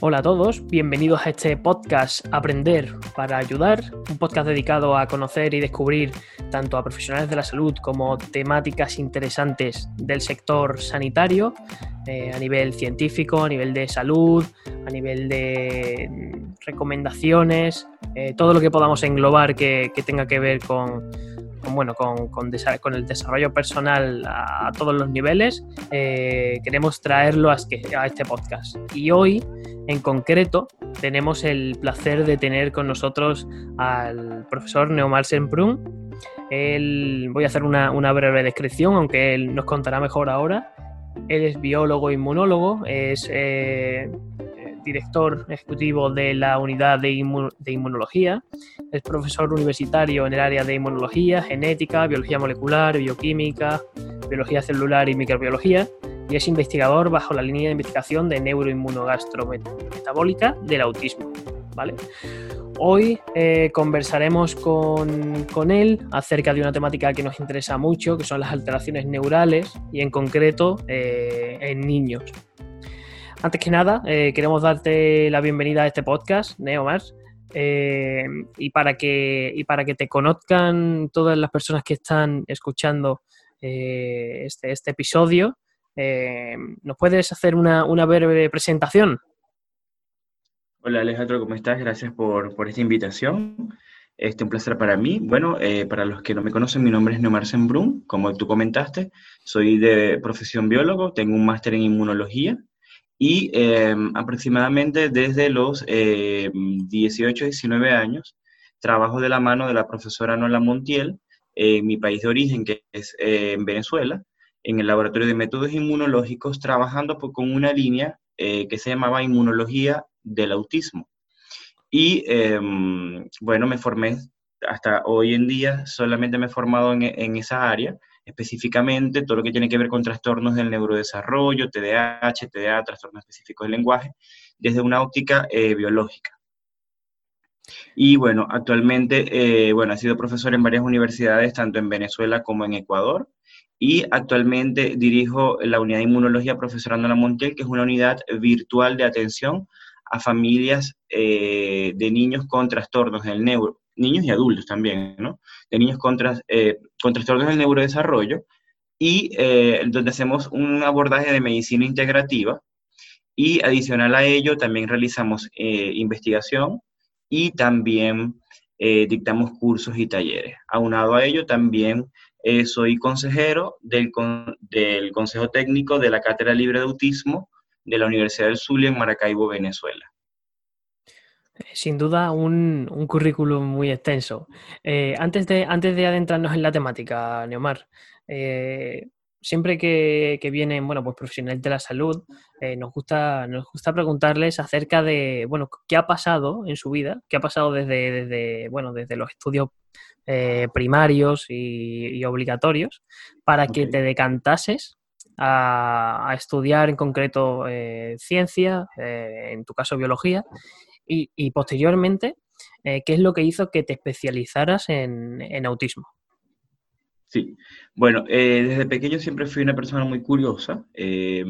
Hola a todos, bienvenidos a este podcast Aprender para Ayudar, un podcast dedicado a conocer y descubrir tanto a profesionales de la salud como temáticas interesantes del sector sanitario eh, a nivel científico, a nivel de salud, a nivel de mm, recomendaciones, eh, todo lo que podamos englobar que tenga que ver con, bueno, con, con, el desarrollo personal a, todos los niveles, eh, queremos traerlo a este, a este podcast. Y hoy, en concreto, tenemos el placer de tener con nosotros al profesor Neomar Semprún. Él, voy a hacer una, breve descripción, aunque él nos contará mejor ahora. Él es biólogo inmunólogo, es eh, director ejecutivo de la unidad de, inmunología, es profesor universitario en el área de inmunología, genética, biología molecular, bioquímica, biología celular y microbiología, y es investigador bajo la línea de investigación de neuroinmunogastrometabólica del autismo. ¿vale? Hoy eh, conversaremos con, con, él acerca de una temática que nos interesa mucho, que son las alteraciones neurales y en concreto eh, en niños. Antes que nada, eh, queremos darte la bienvenida a este podcast, Neomar. Eh, y, para que, y para que te conozcan todas las personas que están escuchando eh, este, este, episodio, ¿nos puedes hacer una, breve presentación? Hola Alejandro, ¿cómo estás? Gracias por, esta invitación. Este, un placer para mí. Bueno, para los que no me conocen, mi nombre es Neomar Sembrún, como tú comentaste. Soy de profesión biólogo, tengo un máster en inmunología y em, aproximadamente desde los 18, eh, 19 años trabajo de la mano de la profesora Nola Montiel en mi país de origen, que es eh, en Venezuela, en el laboratorio de métodos inmunológicos, trabajando con una línea eh, que se llamaba inmunología del autismo. Y em, bueno, me formé hasta hoy en día, solamente me he formado en, en esa área específicamente todo lo que tiene que ver con trastornos del neurodesarrollo, TDAH, TDA, trastornos específicos del lenguaje, desde una óptica eh, biológica. Y bueno, actualmente, eh, bueno, ha sido profesor en varias universidades, tanto en Venezuela como en Ecuador, y actualmente dirijo la unidad de inmunología profesorando la Montiel, que es una unidad virtual de atención a familias eh, de niños con trastornos del neuro, niños y adultos también, ¿no? De niños con, eh, con trastornos del neurodesarrollo y eh, donde hacemos un abordaje de medicina integrativa y adicional a ello también realizamos eh, investigación y también dictamos cursos y talleres. Aunado a ello también soy consejero del, del Consejo Técnico de la Cátedra Libre de Autismo de la Universidad del Zulia en Maracaibo, Venezuela. Sin duda, un, currículum muy extenso. Eh, antes, de, antes de adentrarnos en la temática, Neomar, eh, siempre que, vienen bueno, pues profesionales de la salud, eh, nos, gusta, nos gusta preguntarles acerca de bueno, qué ha pasado en su vida, qué ha pasado desde, desde, bueno, desde los estudios primarios y, obligatorios para que te decantases a, a, estudiar en concreto ciencia, en tu caso biología, y, posteriormente, eh, ¿qué es lo que hizo que te especializaras en, autismo? Sí, bueno, eh, desde pequeño siempre fui una persona muy curiosa. Eh,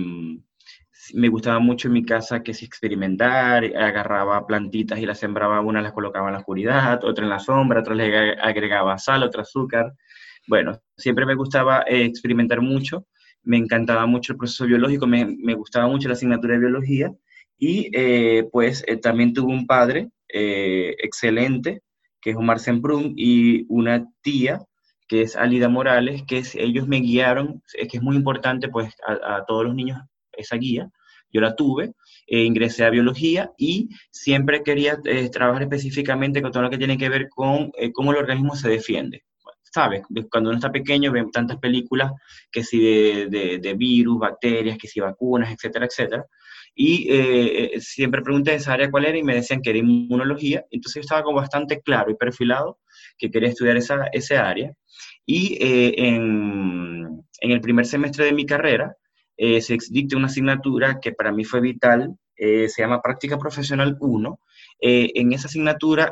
me gustaba mucho en mi casa que si experimentar, agarraba plantitas y las sembraba, una las colocaba en la oscuridad, otra en la sombra, otra le agregaba sal, otra azúcar. Bueno, siempre me gustaba experimentar mucho, me encantaba mucho el proceso biológico, me gustaba mucho la asignatura de biología y eh, pues eh, también tuve un padre eh, excelente, que es Omar Semprún, y una tía, que es Alida Morales, que ellos me guiaron, es que es muy importante pues a, todos los niños esa guía, yo la tuve, ingresé a biología y siempre quería trabajar específicamente con todo lo que tiene que ver con cómo el organismo se defiende. ¿Sabes? Cuando uno está pequeño ven tantas películas que si de, de virus, bacterias, que si vacunas, etcétera, etcétera y eh, eh, siempre pregunté esa área cuál era y me decían que era inmunología, entonces yo estaba como bastante claro y perfilado que quería estudiar esa, esa área. Y eh, en, en, el primer semestre de mi carrera se dicta una asignatura que para mí fue vital, se llama Práctica Profesional 1. en esa asignatura,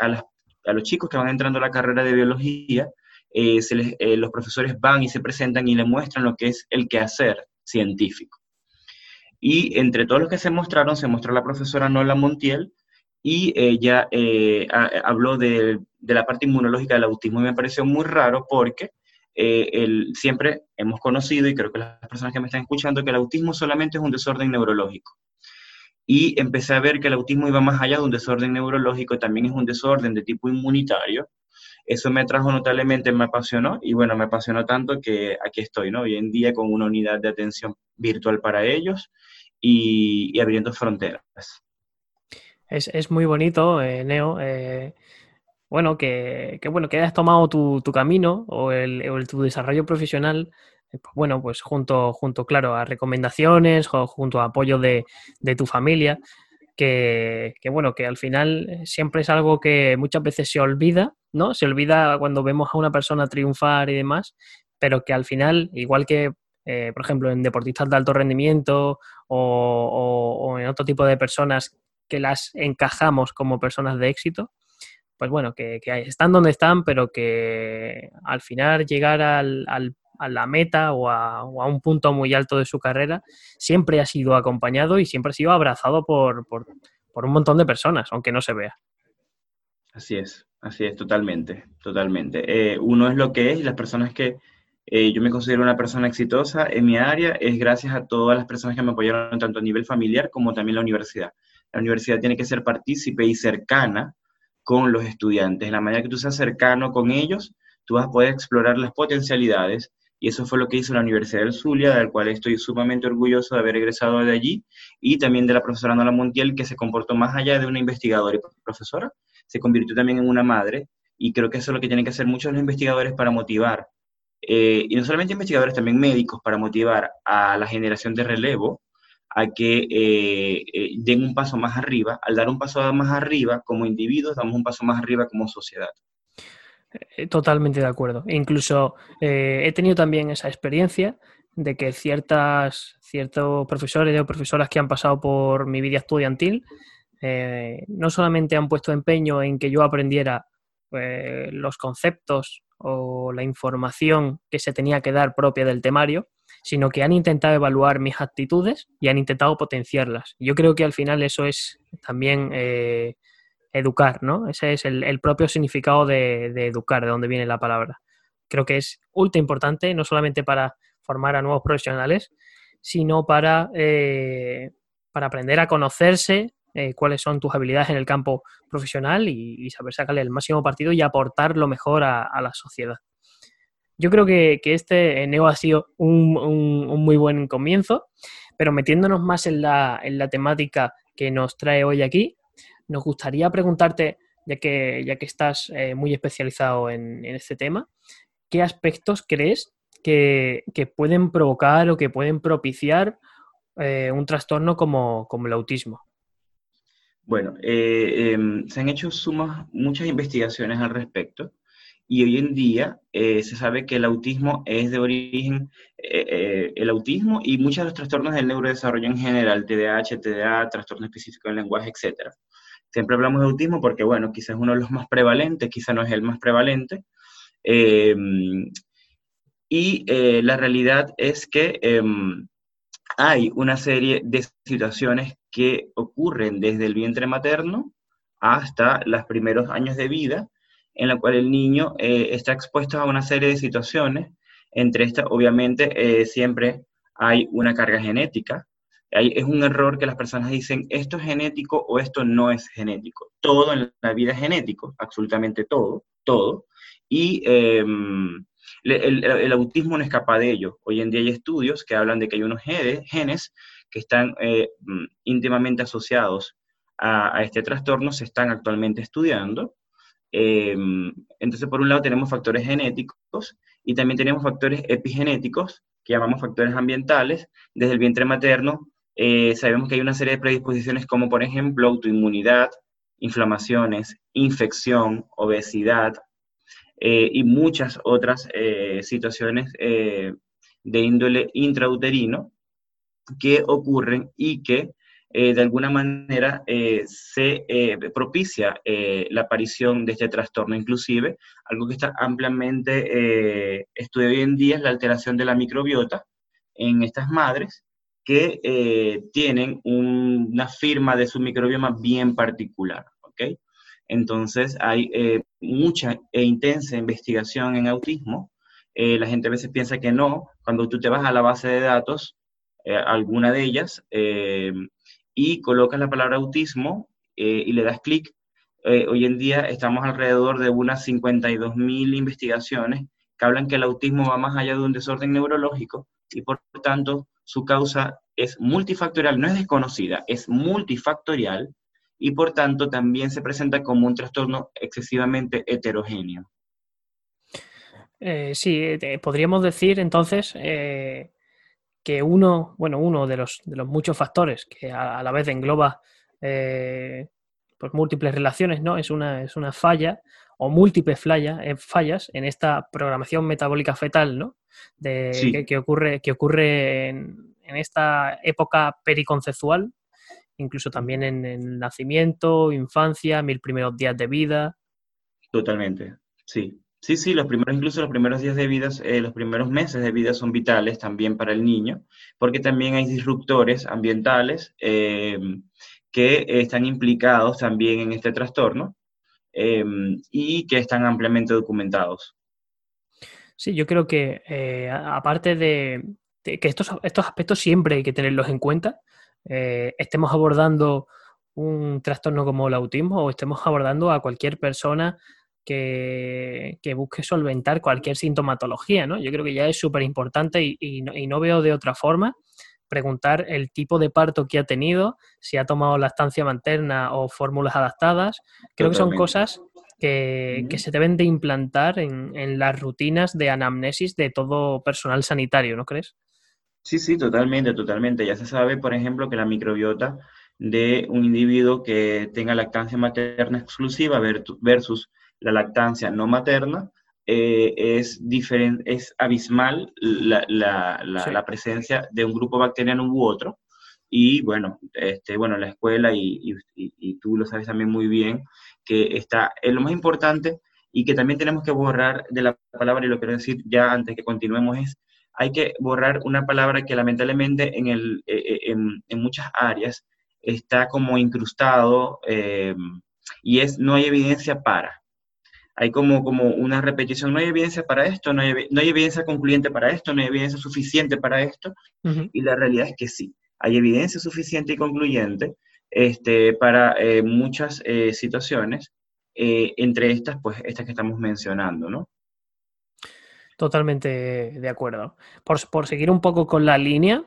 a, a, los chicos que van entrando a la carrera de biología, se les, los profesores van y se presentan y le muestran lo que es el quehacer científico. Y entre todos los que se mostraron, se mostró la profesora Nola Montiel y ella eh, habló de, de, la parte inmunológica del autismo y me pareció muy raro porque eh, siempre hemos conocido, y creo que las personas que me están escuchando, que el autismo solamente es un desorden neurológico. Y empecé a ver que el autismo iba más allá de un desorden neurológico, también es un desorden de tipo inmunitario. Eso me atrajo notablemente, me apasionó y bueno, me apasionó tanto que aquí estoy, ¿no? Hoy en día con una unidad de atención virtual para ellos y, abriendo fronteras. Es, es, muy bonito, eh, Neo. Eh, bueno, que, bueno, que hayas tomado tu, camino o, el, tu desarrollo profesional, eh, pues bueno, pues junto, junto, claro, a recomendaciones o junto a apoyo de, tu familia, que, bueno, que al final eh, siempre es algo que muchas veces se olvida, ¿no? Se olvida cuando vemos a una persona triunfar y demás, pero que al final, igual que, eh, por ejemplo, en deportistas de alto rendimiento o, o en otro tipo de personas que las encajamos como personas de éxito, pues bueno, que, están donde están, pero que al final llegar al, a la meta o a, un punto muy alto de su carrera siempre ha sido acompañado y siempre ha sido abrazado por, un montón de personas, aunque no se vea. Así es, así es, totalmente, totalmente. Eh, uno es lo que es y las personas que eh, yo me considero una persona exitosa en mi área es gracias a todas las personas que me apoyaron tanto a nivel familiar como también la universidad. La universidad tiene que ser partícipe y cercana con los estudiantes. La manera que tú seas cercano con ellos, tú vas a poder explorar las potencialidades y eso fue lo que hizo la Universidad del Zulia, del cual estoy sumamente orgulloso de haber egresado de allí, y también de la profesora Nola Montiel, que se comportó más allá de una investigadora y profesora, se convirtió también en una madre, y creo que eso es lo que tienen que hacer muchos los investigadores para motivar, eh, y no solamente investigadores, también médicos, para motivar a la generación de relevo a que eh, eh, den un paso más arriba. Al dar un paso más arriba como individuos, damos un paso más arriba como sociedad. Eh, totalmente de acuerdo. Incluso he tenido también esa experiencia de que ciertas, ciertos profesores o profesoras que han pasado por mi vida estudiantil no solamente han puesto empeño en que yo aprendiera los conceptos o la información que se tenía que dar propia del temario, sino que han intentado evaluar mis actitudes y han intentado potenciarlas. Yo creo que al final eso es también eh, educar, ¿no? Ese es el, propio significado de, educar, de donde viene la palabra. Creo que es ultra importante, no solamente para formar a nuevos profesionales, sino para, eh, para aprender a conocerse, eh, cuáles son tus habilidades en el campo profesional y, saber sacarle el máximo partido y aportar lo mejor a la sociedad. Yo creo que, este Neo ha sido un, muy buen comienzo, pero metiéndonos más en la, temática que nos trae hoy aquí, nos gustaría preguntarte, ya que, ya que estás eh, muy especializado en, este tema, ¿qué aspectos crees que, pueden provocar o que pueden propiciar eh, un trastorno como, el autismo? Bueno, eh, em, se han hecho sumas, muchas investigaciones al respecto y hoy en día se sabe que el autismo es de origen, el autismo y muchos de los trastornos del neurodesarrollo en general, TDAH, TDA, trastorno específico del lenguaje, etc. Siempre hablamos de autismo porque, bueno, quizás es uno de los más prevalentes, quizás no es el más prevalente. Em, y la realidad es que em, hay una serie de situaciones que ocurren desde el vientre materno hasta los primeros años de vida, en la cual el niño eh, está expuesto a una serie de situaciones. Entre estas, obviamente, eh, siempre hay una carga genética. Es un error que las personas dicen, esto es genético o esto no es genético. Todo en la vida es genético, absolutamente todo, todo. Y em, el, autismo no escapa de ello. Hoy en día hay estudios que hablan de que hay unos genes que están eh, mm, íntimamente asociados a, este trastorno, se están actualmente estudiando. Em, entonces, por un lado tenemos factores genéticos y también tenemos factores epigenéticos, que llamamos factores ambientales. Desde el vientre materno eh, sabemos que hay una serie de predisposiciones como, por ejemplo, autoinmunidad, inflamaciones, infección, obesidad eh, y muchas otras eh, situaciones de índole intrauterino que ocurren y que eh, de alguna manera eh, se eh, propicia la aparición de este trastorno. Inclusive, algo que está ampliamente estudiado hoy en día es la alteración de la microbiota en estas madres que eh, tienen una firma de su microbioma bien particular, ¿ok? Entonces hay eh, mucha e intensa investigación en autismo. Eh, la gente a veces piensa que no. Cuando tú te vas a la base de datos, alguna de ellas, y colocas la palabra autismo y le das clic, hoy en día estamos alrededor de unas 52 mil investigaciones que hablan que el autismo va más allá de un desorden neurológico y por tanto su causa es multifactorial, no es desconocida, es multifactorial y por tanto también se presenta como un trastorno excesivamente heterogéneo. Eh, sí, eh, podríamos decir entonces eh, que uno, bueno, uno de los, de los muchos factores que a, la vez engloba pues múltiples relaciones, ¿no? Es una, es una falla o múltiples fallas en esta programación metabólica fetal, ¿no? De, que, ocurre, que ocurre en, esta época periconceptual, incluso también en el nacimiento, infancia, mil primeros días de vida. Totalmente, sí. Sí, sí, los primeros, incluso los primeros días de vida, eh, los primeros meses de vida son vitales también para el niño, porque también hay disruptores ambientales eh, que están implicados también en este trastorno eh, y que están ampliamente documentados. Sí, yo creo que eh, aparte de, que estos, estos aspectos siempre hay que tenerlos en cuenta, eh, estemos abordando un trastorno como el autismo o estemos abordando a cualquier persona que, busque solventar cualquier sintomatología, ¿no? Yo creo que ya es súper importante y, no, veo de otra forma preguntar el tipo de parto que ha tenido, si ha tomado la estancia materna o fórmulas adaptadas. Creo que son cosas que, se deben de implantar en, las rutinas de anamnesis de todo personal sanitario, ¿no crees? Sí, sí, totalmente, totalmente. Ya se sabe, por ejemplo, que la microbiota de un individuo que tenga lactancia materna exclusiva versus la lactancia no materna eh, es, es abismal la, presencia de un grupo bacteriano u otro. Y bueno, este, bueno la escuela, y, y, tú lo sabes también muy bien, que está en lo más importante y que también tenemos que borrar de la palabra, y lo quiero decir ya antes que continuemos, es hay que borrar una palabra que lamentablemente en, el, eh, eh, en, muchas áreas está como incrustado eh, y es no hay evidencia para. Hay como, como una repetición, no hay evidencia para esto, no hay, no hay evidencia concluyente para esto, no hay evidencia suficiente para esto. Y la realidad es que sí, hay evidencia suficiente y concluyente este, para muchas situaciones, entre estas, pues estas que estamos mencionando, ¿no? Totalmente de acuerdo. Por, seguir un poco con la línea,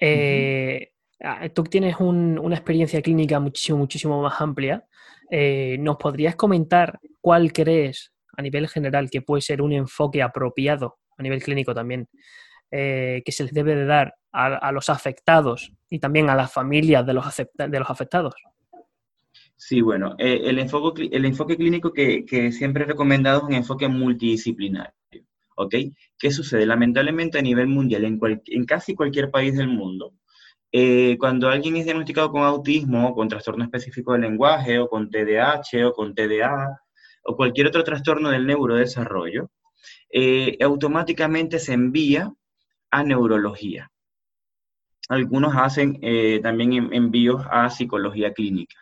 eh, ah, tú tienes una experiencia clínica muchísimo, muchísimo más amplia. Eh, ¿Nos podrías comentar cuál crees a nivel general que puede ser un enfoque apropiado a nivel clínico también eh, que se les debe de dar a, los afectados y también a las familias de los, de los afectados? Sí, bueno, el, enfoque, el enfoque clínico que, que siempre he recomendado es un enfoque multidisciplinario. ¿ok? ¿Qué sucede? Lamentablemente a nivel mundial, en, en casi cualquier país del mundo, eh, cuando alguien es diagnosticado con autismo, con trastorno específico del lenguaje, o con TDAH, o con TDA, o cualquier otro trastorno del neurodesarrollo, eh, automáticamente se envía a neurología. Algunos hacen eh, también envíos a psicología clínica,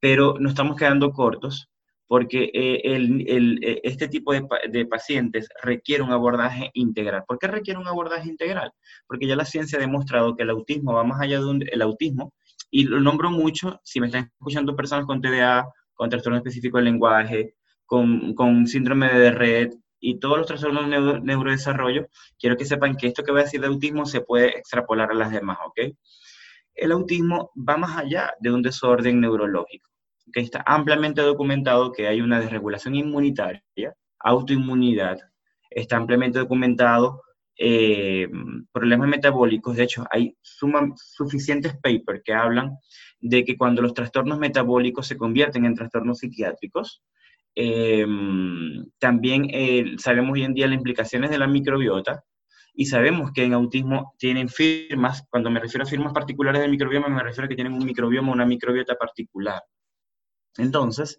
pero nos estamos quedando cortos porque eh, eh, este tipo de, pacientes requiere un abordaje integral. ¿Por qué requiere un abordaje integral? Porque ya la ciencia ha demostrado que el autismo va más allá de el autismo, y lo nombro mucho, si me están escuchando personas con TDA, con trastorno específico del lenguaje, con, síndrome de red y todos los trastornos de neurodesarrollo, quiero que sepan que esto que voy a decir de autismo se puede extrapolar a las demás, ¿ok? El autismo va más allá de un desorden neurológico que está ampliamente documentado que hay una desregulación inmunitaria, autoinmunidad, está ampliamente documentado eh, problemas metabólicos. De hecho, hay suficientes papers que hablan de que cuando los trastornos metabólicos se convierten en trastornos psiquiátricos, eh, también eh, sabemos hoy en día las implicaciones de la microbiota y sabemos que en autismo tienen firmas, cuando me refiero a firmas particulares del microbioma, me refiero a que tienen un microbioma, una microbiota particular. Entonces,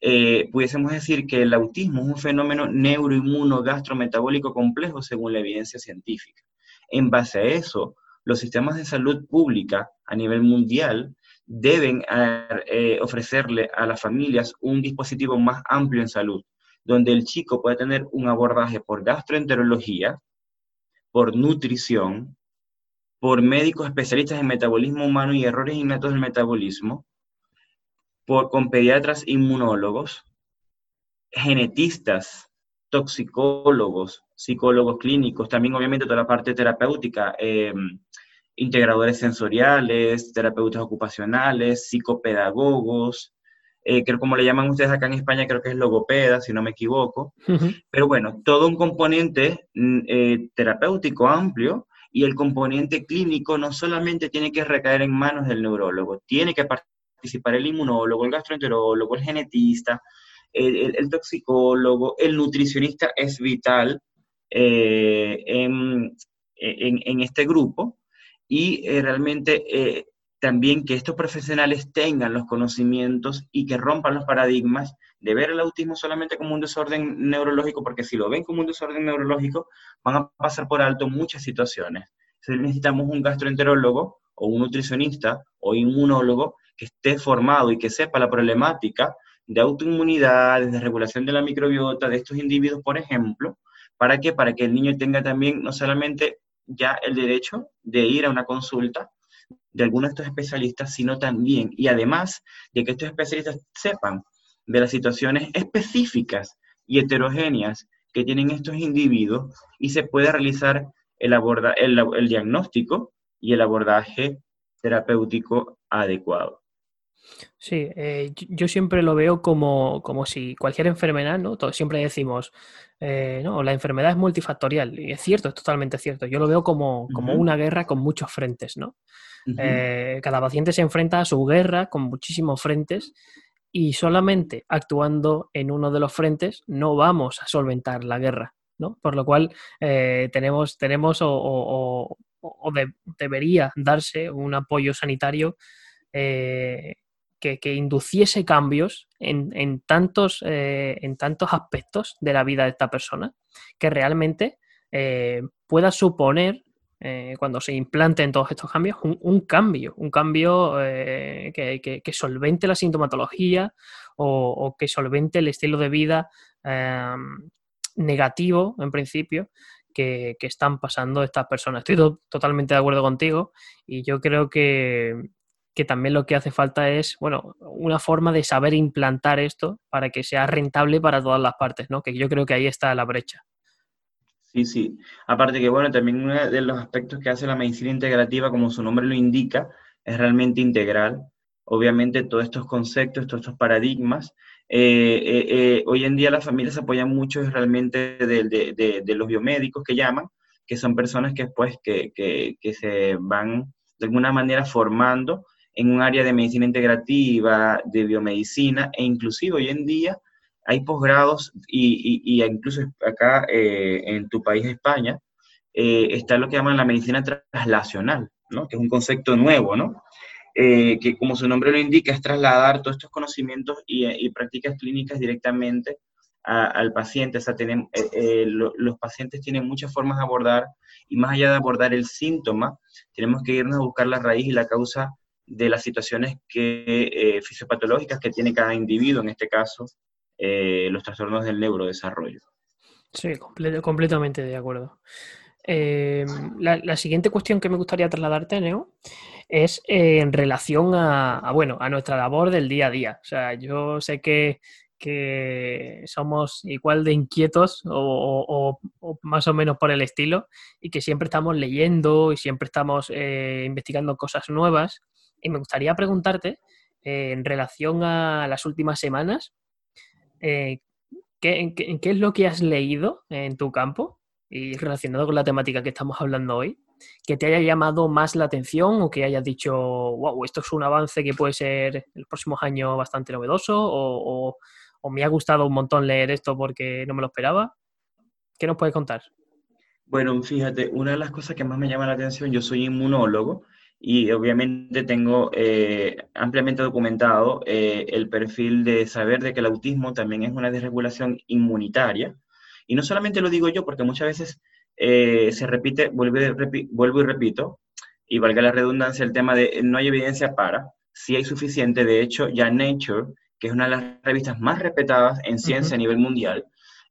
eh, pudiésemos decir que el autismo es un fenómeno neuroinmuno gastrometabólico complejo según la evidencia científica. En base a eso, los sistemas de salud pública a nivel mundial deben eh, ofrecerle a las familias un dispositivo más amplio en salud, donde el chico pueda tener un abordaje por gastroenterología, por nutrición, por médicos especialistas en metabolismo humano y errores innatos del metabolismo, por, con pediatras inmunólogos, genetistas, toxicólogos, psicólogos clínicos, también obviamente toda la parte terapéutica, em, integradores sensoriales, terapeutas ocupacionales, psicopedagogos, eh, creo como le llaman ustedes acá en España, creo que es logopeda, si no me equivoco. Pero bueno, todo un componente mm, eh, terapéutico amplio y el componente clínico no solamente tiene que recaer en manos del neurólogo, tiene que participar el inmunólogo, el gastroenterólogo, el genetista, el, toxicólogo, el nutricionista es vital eh, en, en, este grupo y realmente también que estos profesionales tengan los conocimientos y que rompan los paradigmas de ver el autismo solamente como un desorden neurológico, porque si lo ven como un desorden neurológico, van a pasar por alto muchas situaciones. Entonces necesitamos un gastroenterólogo o un nutricionista o inmunólogo que esté formado y que sepa la problemática de autoinmunidad, de regulación de la microbiota de estos individuos, por ejemplo, ¿para qué? Para que el niño tenga también no solamente ya el derecho de ir a una consulta, de algunos de estos especialistas, sino también, y además de que estos especialistas sepan de las situaciones específicas y heterogéneas que tienen estos individuos y se puede realizar el, aborda, el diagnóstico y el abordaje terapéutico adecuado. Sí, eh, yo siempre lo veo como, como, si cualquier enfermedad, ¿no? siempre decimos, eh, no, la enfermedad es multifactorial. Y es cierto, es totalmente cierto. Yo lo veo como, como una guerra con muchos frentes, ¿no? Eh, cada paciente se enfrenta a su guerra con muchísimos frentes y solamente actuando en uno de los frentes no vamos a solventar la guerra, ¿no? Por lo cual eh, tenemos, tenemos o, debería darse un apoyo sanitario eh, que, induciese cambios en, tantos, en tantos aspectos de la vida de esta persona que realmente pueda suponer eh, cuando se implanten todos estos cambios, un, cambio, un cambio eh, que, solvente la sintomatología o, que solvente el estilo de vida negativo, en principio, que, están pasando estas personas. Estoy totalmente de acuerdo contigo y yo creo que, que también lo que hace falta es, bueno, una forma de saber implantar esto para que sea rentable para todas las partes, ¿no? Que yo creo que ahí está la brecha. Sí, sí. Aparte que, bueno, también uno de los aspectos que hace la medicina integrativa, como su nombre lo indica, es realmente integral. Obviamente todos estos conceptos, todos estos paradigmas, eh, eh, eh, hoy en día las familias se apoyan mucho realmente de, los biomédicos que llaman, que son personas que después que, que se van de alguna manera formando en un área de medicina integrativa, de biomedicina, e inclusive hoy en día hay posgrados y, incluso acá eh, en tu país, España, eh, está lo que llaman la medicina traslacional, ¿no? que es un concepto nuevo, ¿no? Eh, que como su nombre lo indica, es trasladar todos estos conocimientos y, prácticas clínicas directamente al paciente. O sea, los pacientes tienen muchas formas de abordar y más allá de abordar el síntoma, tenemos que irnos a buscar la raíz y la causa de las situaciones que, fisiopatológicas que tiene cada individuo, en este caso eh, los trastornos del neurodesarrollo. Sí, completamente de acuerdo. Eh, la, siguiente cuestión que me gustaría trasladarte, Neo, es eh, en relación a, bueno, a nuestra labor del día a día. O sea, yo sé que, somos igual de inquietos o, más o menos por el estilo y que siempre estamos leyendo y siempre estamos investigando cosas nuevas. Y me gustaría preguntarte, en relación a las últimas semanas, eh, ¿qué, es lo que has leído en tu campo y relacionado con la temática que estamos hablando hoy? Que te haya llamado más la atención o que hayas dicho, wow, esto es un avance que puede ser en los próximos años bastante novedoso o, me ha gustado un montón leer esto porque no me lo esperaba. ¿Qué nos puedes contar? Bueno, fíjate, una de las cosas que más me llama la atención, yo soy inmunólogo y obviamente tengo eh, ampliamente documentado eh, el perfil de saber de que el autismo también es una desregulación inmunitaria. Y no solamente lo digo yo, porque muchas veces eh, se repite, vuelvo y, repito, y valga la redundancia, el tema de no hay evidencia para, sí hay suficiente, de hecho, ya Nature, que es una de las revistas más respetadas en ciencia a nivel mundial,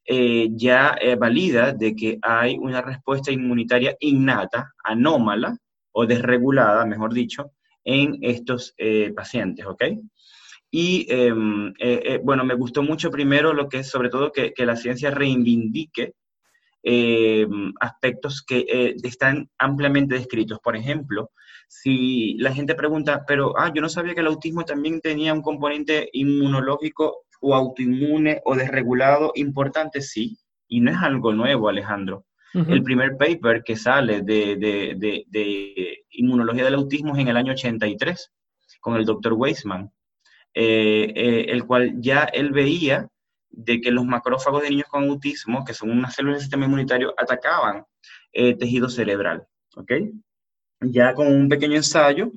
eh, ya eh, valida de que hay una respuesta inmunitaria innata, anómala o desregulada, mejor dicho, en estos eh, pacientes, ¿ok? Y em, bueno, me gustó mucho primero lo que es sobre todo que, que la ciencia reivindique aspectos que están ampliamente descritos. Por ejemplo, si la gente pregunta, pero, ah, yo no sabía que el autismo también tenía un componente inmunológico o autoinmune o desregulado importante, sí, y no es algo nuevo, Alejandro. El primer paper que sale de, de, de, inmunología del autismo es en el año 83, con el doctor Weisman, eh, eh, el cual ya él veía de que los macrófagos de niños con autismo, que son unas células del sistema inmunitario, atacaban eh, tejido cerebral, ¿ok? Ya con un pequeño ensayo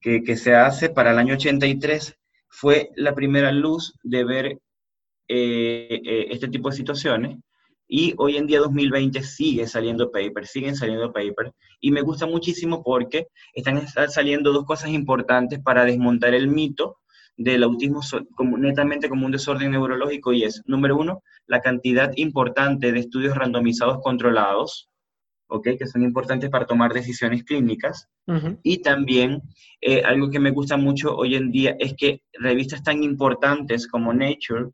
que, que se hace para el año 83 fue la primera luz de ver eh, este tipo de situaciones. Y hoy en día, 2020, sigue saliendo paper, siguen saliendo paper. Y me gusta muchísimo porque están saliendo dos cosas importantes para desmontar el mito del autismo como, netamente como un desorden neurológico y es, número uno, la cantidad importante de estudios randomizados controlados, que son importantes para tomar decisiones clínicas. Y también eh, algo que me gusta mucho hoy en día es que revistas tan importantes como Nature,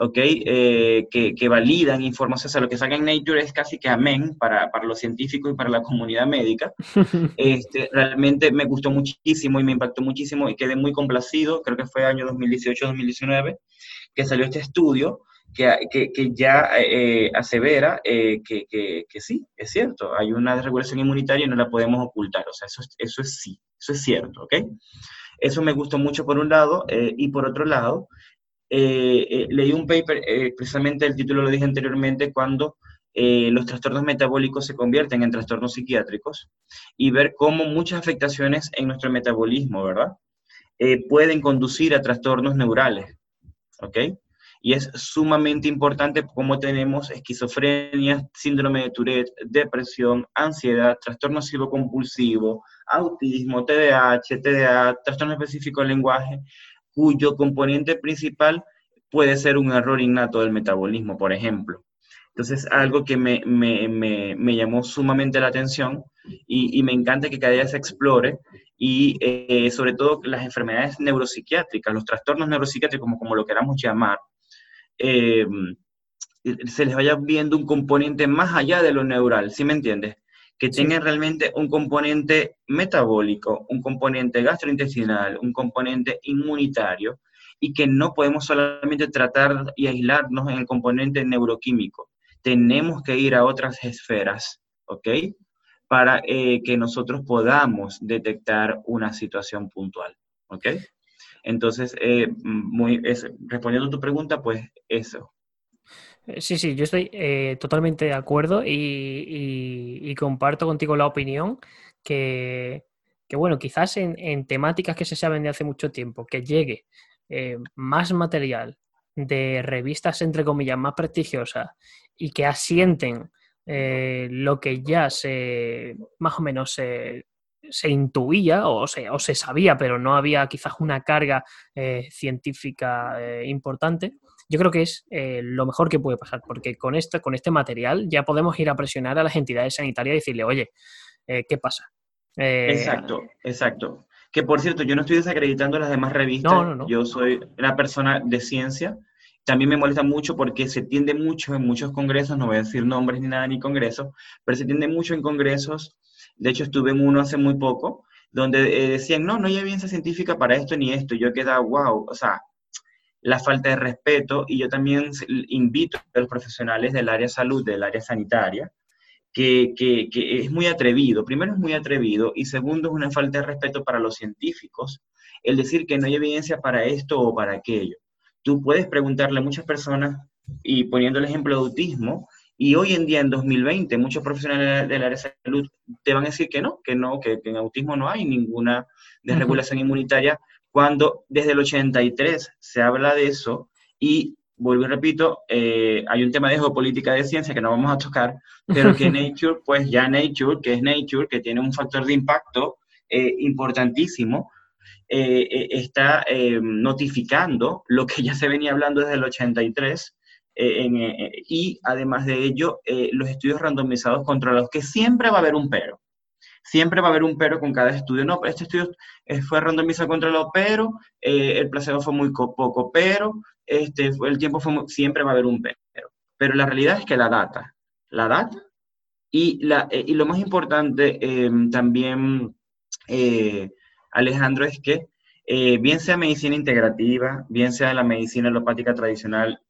¿okay? Eh, que, que, validan información, o sea, lo que saca en Nature es casi que amén para, para los científicos y para la comunidad médica. este, realmente me gustó muchísimo y me impactó muchísimo y quedé muy complacido, creo que fue año 2018-2019, que salió este estudio que, que, ya eh, asevera eh, que, que, sí, es cierto, hay una desregulación inmunitaria y no la podemos ocultar, o sea, eso, eso es sí, eso es cierto, ¿ok? Eso me gustó mucho por un lado, eh, y por otro lado, leí un paper, precisamente el título lo dije anteriormente, cuando los trastornos metabólicos se convierten en trastornos psiquiátricos, y ver cómo muchas afectaciones en nuestro metabolismo, ¿verdad? pueden conducir a trastornos neurales, ¿ok? Y es sumamente importante cómo tenemos esquizofrenia, síndrome de Tourette, depresión, ansiedad, trastorno compulsivo, autismo, TDAH, TDA, trastorno específico del lenguaje, cuyo componente principal puede ser un error innato del metabolismo, por ejemplo. Entonces, algo que me, me, me, llamó sumamente la atención y, y, me encanta que cada día se explore y eh, sobre todo las enfermedades neuropsiquiátricas, los trastornos neuropsiquiátricos, como, como lo queramos llamar, eh, se les vaya viendo un componente más allá de lo neural, ¿sí me entiendes? Que tengan realmente un componente metabólico, un componente gastrointestinal, un componente inmunitario, y que no podemos solamente tratar y aislarnos en el componente neuroquímico. Tenemos que ir a otras esferas, ¿ok? Para eh, que nosotros podamos detectar una situación puntual, ¿ok? Entonces, eh, muy, respondiendo a tu pregunta, pues eso. Eh, sí, sí, yo estoy eh, totalmente de acuerdo y, comparto contigo la opinión que, bueno, quizás en, temáticas que se saben de hace mucho tiempo, que llegue más material de revistas, entre comillas, más prestigiosas y que asienten lo que ya se, más o menos se se intuía o se, o se sabía, pero no había quizás una carga eh, científica eh, importante, yo creo que es eh, lo mejor que puede pasar, porque con, esto, con este material ya podemos ir a presionar a las entidades sanitarias y decirle, oye, ¿qué pasa? exacto, exacto. Que por cierto, yo no estoy desacreditando las demás revistas, yo soy una persona de ciencia, también me molesta mucho porque se tiende mucho en muchos congresos, no voy a decir nombres ni nada ni congresos, pero se tiende mucho en congresos de hecho, estuve en uno hace muy poco, donde eh, decían, no, no hay evidencia científica para esto ni esto. Yo quedaba, wow, o sea, la falta de respeto. Y yo también invito a los profesionales del área salud, del área sanitaria, que, que, que, es muy atrevido. Primero es muy atrevido y segundo es una falta de respeto para los científicos el decir que no hay evidencia para esto o para aquello. Tú puedes preguntarle a muchas personas, y poniendo el ejemplo de autismo, y hoy en día, en 2020, muchos profesionales del área de salud te van a decir que no, que no, que, en autismo no hay ninguna desregulación inmunitaria, cuando desde el 83 se habla de eso y, vuelvo y repito, eh, hay un tema de geopolítica de ciencia que no vamos a tocar, pero que Nature, pues ya Nature, que es Nature, que tiene un factor de impacto importantísimo, está notificando lo que ya se venía hablando desde el 83 y además de ello, los estudios randomizados contra los que siempre va a haber un pero siempre va a haber un pero con cada estudio. No, este estudio eh, fue randomizado contra los pero, eh, el placebo fue muy poco, pero este, el tiempo fue siempre va a haber un pero. Pero la realidad es que la data, la data y, la, eh, y lo más importante em, también, Alejandro, es que bien sea medicina integrativa, bien sea la medicina alopática tradicional,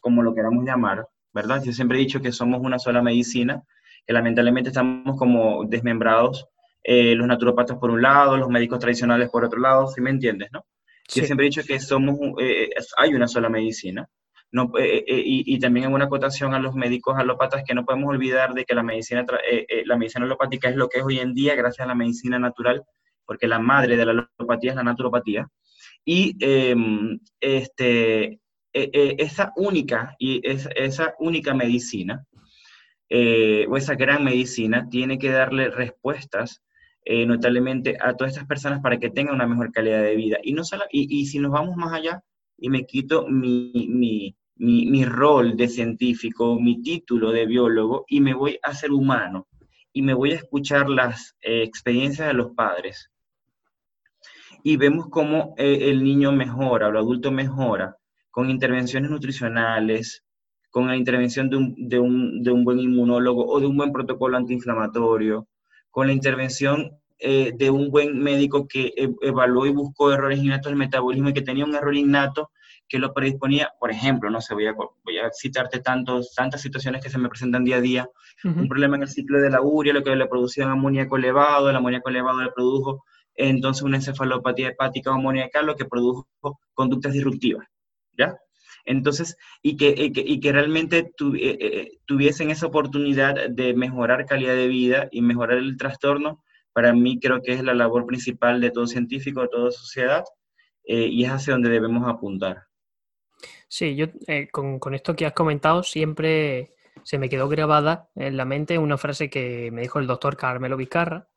como lo queramos llamar, ¿verdad? Yo siempre he dicho que somos una sola medicina, que lamentablemente estamos como desmembrados, eh, los naturopatas por un lado, los médicos tradicionales por otro lado, ¿sí me entiendes, no? Yo siempre he dicho que somos, eh, hay una sola medicina, no, eh, y, y, también en una acotación a los médicos alópatas que no podemos olvidar de que la medicina, la medicina alopática es lo que es hoy en día gracias a la medicina natural, porque la madre de la alopatía es la naturopatía. Y em, este, esa única, y esa única medicina eh, o esa gran medicina tiene que darle respuestas eh, notablemente a todas estas personas para que tengan una mejor calidad de vida. Y, no solo, y, si nos vamos más allá y me quito mi, mi, mi, rol de científico, mi título de biólogo y me voy a ser humano y me voy a escuchar las eh, experiencias de los padres y vemos cómo el niño mejora el adulto mejora con intervenciones nutricionales, con la intervención de un, de, un, de un, buen inmunólogo o de un buen protocolo antiinflamatorio, con la intervención eh, de un buen médico que e, evaluó y buscó errores innatos del metabolismo y que tenía un error innato que lo predisponía, por ejemplo, no sé, voy a, voy a citarte tantos, tantas situaciones que se me presentan día a día, un problema en el ciclo de la urea, lo que le producía un amoníaco elevado, el amoníaco elevado le produjo entonces una encefalopatía hepática o amoníaca, lo que produjo conductas disruptivas, ¿ya? Entonces, y que, y que, realmente eh, eh, tuviesen esa oportunidad de mejorar calidad de vida y mejorar el trastorno, para mí creo que es la labor principal de todo científico, de toda sociedad, eh, y es hacia donde debemos apuntar. Sí, yo con, con, esto que has comentado siempre se me quedó grabada en la mente una frase que me dijo el doctor Carmelo Vizcarra,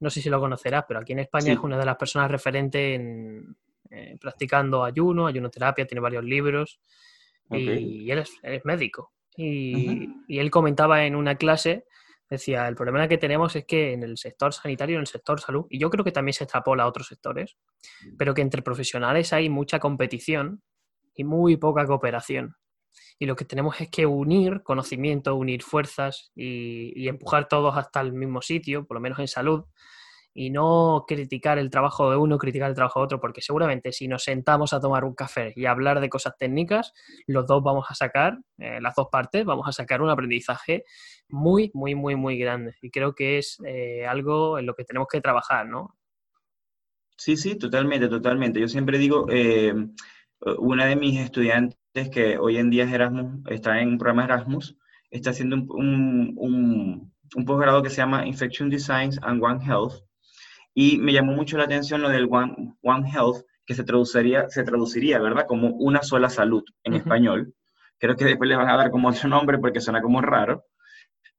no sé si lo conocerás, pero aquí en España es una de las personas referentes en, eh, practicando ayuno, ayunoterapia, tiene varios libros y, él, es, médico. Y, él comentaba en una clase, decía, el problema que tenemos es que en el sector sanitario, en el sector salud, y yo creo que también se extrapola a otros sectores, pero que entre profesionales hay mucha competición y muy poca cooperación. Y lo que tenemos es que unir conocimiento, unir fuerzas y empujar todos hasta el mismo sitio, por lo menos en salud, y no criticar el trabajo de uno, criticar el trabajo de otro, porque seguramente si nos sentamos a tomar un café y hablar de cosas técnicas, los dos vamos a sacar, eh, las dos partes, vamos a sacar un aprendizaje muy, muy, muy, muy grande. Y creo que es eh, algo en lo que tenemos que trabajar, ¿no? Sí, sí, totalmente, totalmente. Yo siempre digo, eh, una de mis estudiantes que hoy en día es Erasmus, está en un programa Erasmus, está haciendo un, un, un posgrado que se llama Infection Designs and One Health, y me llamó mucho la atención lo del One, One Health, que se traduciría, se traduciría, ¿verdad? Como una sola salud en español. Creo que después le van a dar como otro nombre porque suena como raro.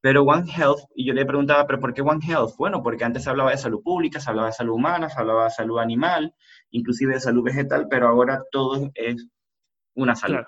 Pero One Health, y yo le preguntaba, ¿pero por qué One Health? Bueno, porque antes se hablaba de salud pública, se hablaba de salud humana, se hablaba de salud animal, inclusive de salud vegetal, pero ahora todo es una salud.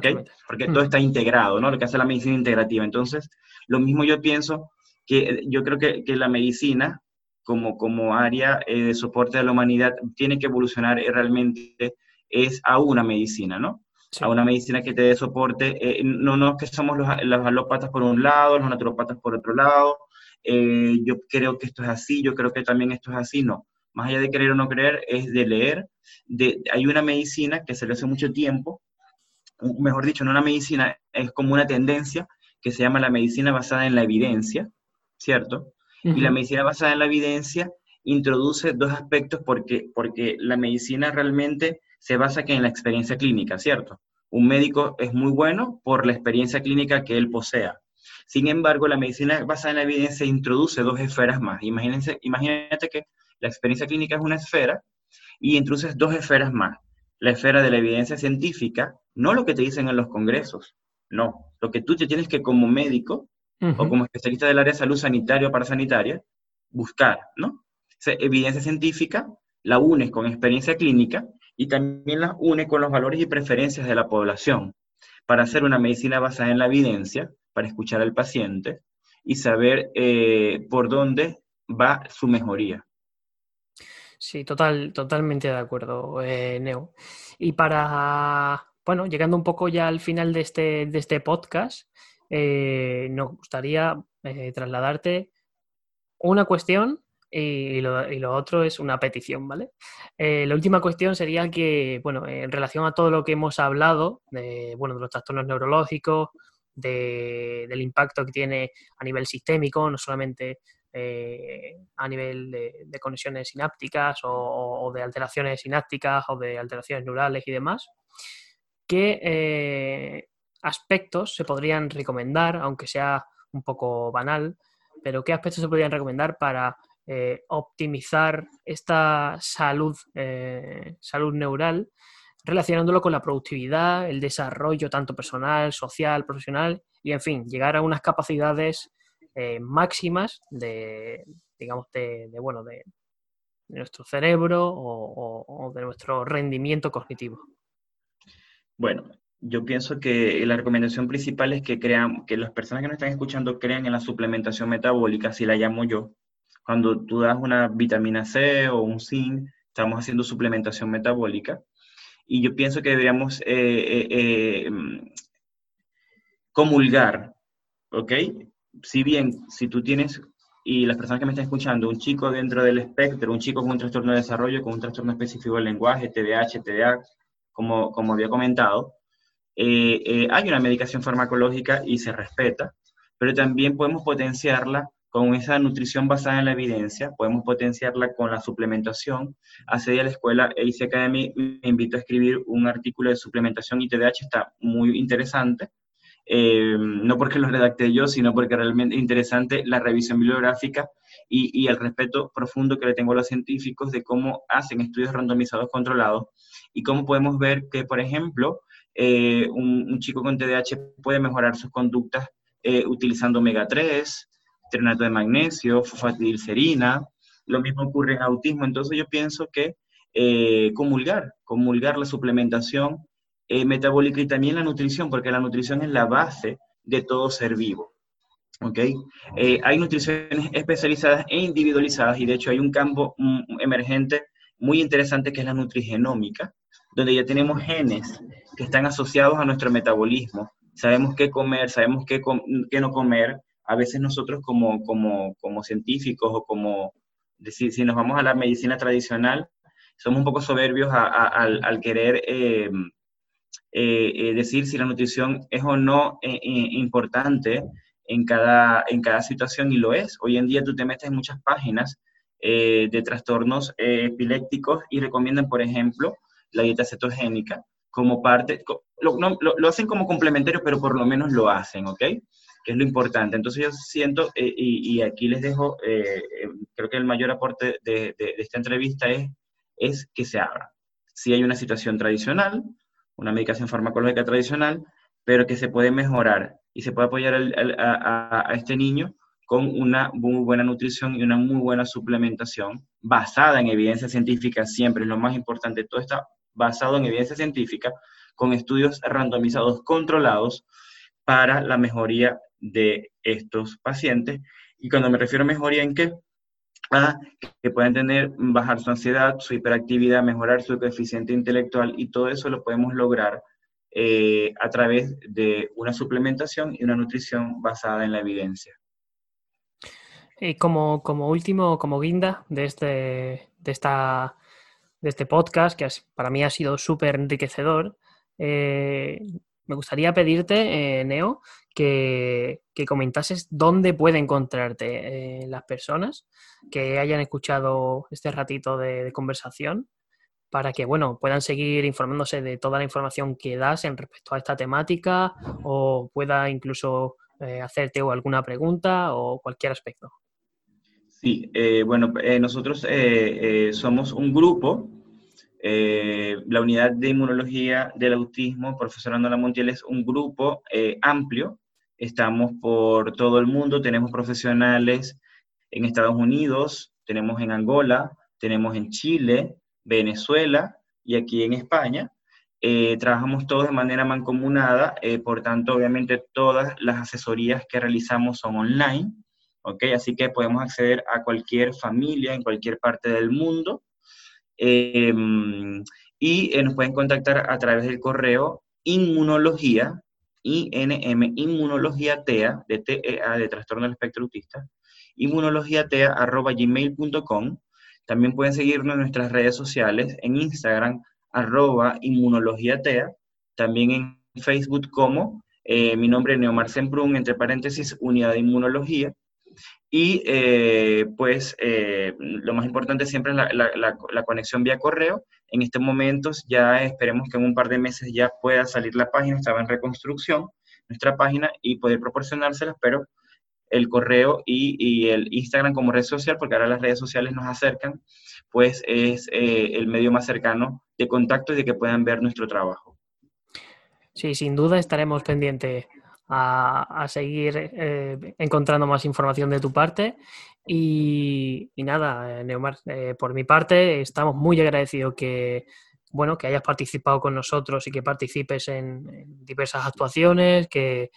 Claro, Porque todo está integrado, ¿no? Lo que hace la medicina integrativa. Entonces, lo mismo yo pienso que yo creo que, que la medicina como, como área eh, de soporte a la humanidad tiene que evolucionar realmente es a una medicina, ¿no? A una medicina que te dé soporte, eh, no, no que somos los, los, alópatas por un lado, los naturopatas por otro lado, eh, yo creo que esto es así, yo creo que también esto es así, no. Más allá de creer o no creer, es de leer. De, hay una medicina que se le hace mucho tiempo, mejor dicho, no una medicina, es como una tendencia que se llama la medicina basada en la evidencia, ¿cierto? Y la medicina basada en la evidencia introduce dos aspectos porque, porque la medicina realmente se basa que en la experiencia clínica, ¿cierto? Un médico es muy bueno por la experiencia clínica que él posea. Sin embargo, la medicina basada en la evidencia introduce dos esferas más. Imagínense, imagínate que la experiencia clínica es una esfera y introduces dos esferas más. La esfera de la evidencia científica, no lo que te dicen en los congresos, no. Lo que tú te tienes que como médico o como especialista del área de salud sanitaria o parasanitaria, buscar, ¿no? evidencia científica, la unes con experiencia clínica y también la une con los valores y preferencias de la población para hacer una medicina basada en la evidencia, para escuchar al paciente y saber eh, por dónde va su mejoría. Sí, total, totalmente de acuerdo, eh, Neo. Y para, bueno, llegando un poco ya al final de este, de este podcast, eh, nos gustaría trasladarte una cuestión y lo, otro es una petición, ¿vale? Eh, la última cuestión sería que, bueno, en relación a todo lo que hemos hablado, de, bueno, de los trastornos neurológicos, del impacto que tiene a nivel sistémico, no solamente eh, a nivel de, conexiones sinápticas o, de alteraciones sinápticas o de alteraciones neurales y demás, ¿qué eh, aspectos se podrían recomendar, aunque sea un poco banal, pero qué aspectos se podrían recomendar para eh, optimizar esta salud, eh, salud neural relacionándolo con la productividad, el desarrollo tanto personal, social, profesional y, en fin, llegar a unas capacidades eh, máximas de, digamos, de, bueno, de, nuestro cerebro o, de nuestro rendimiento cognitivo. Bueno, yo pienso que la recomendación principal es que crean, que las personas que nos están escuchando crean en la suplementación metabólica, si la llamo yo, cuando tú das una vitamina C o un zinc, estamos haciendo suplementación metabólica. Y yo pienso que deberíamos eh, eh, eh, comulgar, ¿ok? Si bien, si tú tienes, y las personas que me están escuchando, un chico dentro del espectro, un chico con un trastorno de desarrollo, con un trastorno específico del lenguaje, TDAH, TDA, como, como había comentado, hay una medicación farmacológica y se respeta, pero también podemos potenciarla con esa nutrición basada en la evidencia, podemos potenciarla con la suplementación. Hace día la escuela AC Academy me invitó a escribir un artículo de suplementación y TDAH, está muy interesante. Eh, no porque lo redacté yo, sino porque realmente es interesante la revisión bibliográfica y, y, el respeto profundo que le tengo a los científicos de cómo hacen estudios randomizados controlados y cómo podemos ver que, por ejemplo, eh, un, chico con TDAH puede mejorar sus conductas eh, utilizando omega 3, trenato de magnesio, fosfatidilcerina, lo mismo ocurre en autismo, entonces yo pienso que eh, comulgar, comulgar la suplementación eh, metabólica y también la nutrición, porque la nutrición es la base de todo ser vivo. ¿ok? Eh, hay nutriciones especializadas e individualizadas y de hecho hay un campo mm, emergente muy interesante que es la nutrigenómica, donde ya tenemos genes que están asociados a nuestro metabolismo. Sabemos qué comer, sabemos qué, qué no comer, a veces nosotros como, como, como científicos o como, decir, si nos vamos a la medicina tradicional, somos un poco soberbios al, querer eh, eh, eh, decir si la nutrición es o no importante en cada, en cada situación y lo es. Hoy en día tú te metes en muchas páginas de trastornos epilépticos y recomiendan, por ejemplo, la dieta cetogénica como parte, lo, lo, lo, hacen como complementario, pero por lo menos lo hacen, ¿ok? que es lo importante. Entonces yo siento, eh, y, aquí les dejo, eh, eh, creo que el mayor aporte de, esta entrevista es, es que se abra. Si hay una situación tradicional, una medicación farmacológica tradicional, pero que se puede mejorar y se puede apoyar a, este niño con una muy buena nutrición y una muy buena suplementación basada en evidencia científica, siempre es lo más importante, todo está basado en evidencia científica, con estudios randomizados controlados para la mejoría de estos pacientes. Y cuando me refiero a mejoría, ¿en qué? A que pueden tener, bajar su ansiedad, su hiperactividad, mejorar su coeficiente intelectual y todo eso lo podemos lograr eh, a través de una suplementación y una nutrición basada en la evidencia. Y como, como último, como guinda de este, de, esta, de este podcast, que para mí ha sido súper enriquecedor, eh, me gustaría pedirte, eh, Neo, que, comentases dónde puede encontrarte eh, las personas que hayan escuchado este ratito de, conversación para que bueno, puedan seguir informándose de toda la información que das en respecto a esta temática o pueda incluso eh, hacerte alguna pregunta o cualquier aspecto. Sí, bueno, nosotros somos un grupo eh, la unidad de inmunología del autismo, profesor Andola Montiel, es un grupo eh, amplio. Estamos por todo el mundo, tenemos profesionales en Estados Unidos, tenemos en Angola, tenemos en Chile, Venezuela y aquí en España. Eh, trabajamos todos de manera mancomunada, eh, por tanto, obviamente todas las asesorías que realizamos son online, ¿ok? Así que podemos acceder a cualquier familia en cualquier parte del mundo. Em, y nos pueden contactar a través del correo inmunología, INM, inmunología TEA, de TEA, de trastorno del espectro autista, inmunologiatea, arroba gmail.com. También pueden seguirnos en nuestras redes sociales, en Instagram, arroba inmunologiatea, también en Facebook como eh, mi nombre es Neomar Semprún, entre paréntesis, unidad de inmunología. Y eh, pues eh, lo más importante siempre es la, la, la, conexión vía correo. En estos momentos ya esperemos que en un par de meses ya pueda salir la página, estaba en reconstrucción nuestra página y poder proporcionárselas, pero el correo y, y, el Instagram como red social, porque ahora las redes sociales nos acercan, pues es eh, el medio más cercano de contacto y de que puedan ver nuestro trabajo. Sí, sin duda estaremos pendientes a, seguir eh, encontrando más información de tu parte. Y, nada, Neomar, eh, por mi parte, estamos muy agradecidos que, bueno, que hayas participado con nosotros y que participes en, diversas actuaciones, que,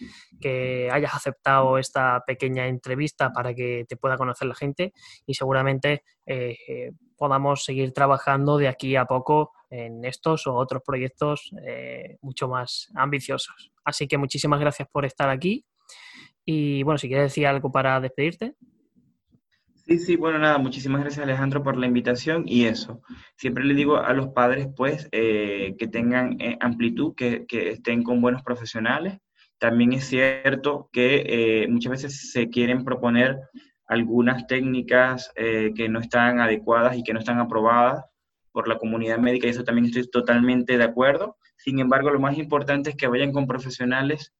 hayas aceptado esta pequeña entrevista para que te pueda conocer la gente y seguramente eh, podamos seguir trabajando de aquí a poco en estos o otros proyectos eh, mucho más ambiciosos. Así que muchísimas gracias por estar aquí. Y bueno, si quieres decir algo para despedirte. Sí, sí, bueno, nada, muchísimas gracias Alejandro por la invitación y eso. Siempre le digo a los padres, pues, eh, que tengan eh, amplitud, que, que, estén con buenos profesionales. También es cierto que muchas veces se quieren proponer algunas técnicas que no están adecuadas y que no están aprobadas por la comunidad médica y eso también estoy totalmente de acuerdo. Sin embargo, lo más importante es que vayan con profesionales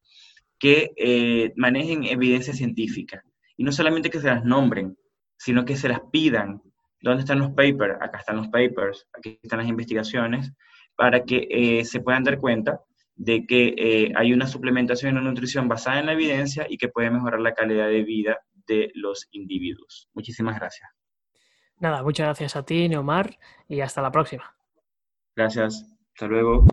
que eh, manejen evidencia científica y no solamente que se las nombren, sino que se las pidan. ¿Dónde están los papers? Acá están los papers, aquí están las investigaciones, para que eh, se puedan dar cuenta de que eh, hay una suplementación y una nutrición basada en la evidencia y que puede mejorar la calidad de vida de los individuos. Muchísimas gracias. Nada, muchas gracias a ti, Neomar, y hasta la próxima. Gracias. Hasta luego.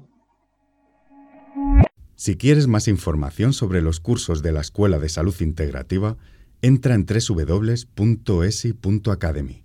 Si quieres más información sobre los cursos de la Escuela de Salud Integrativa, entra en www.esi.academy.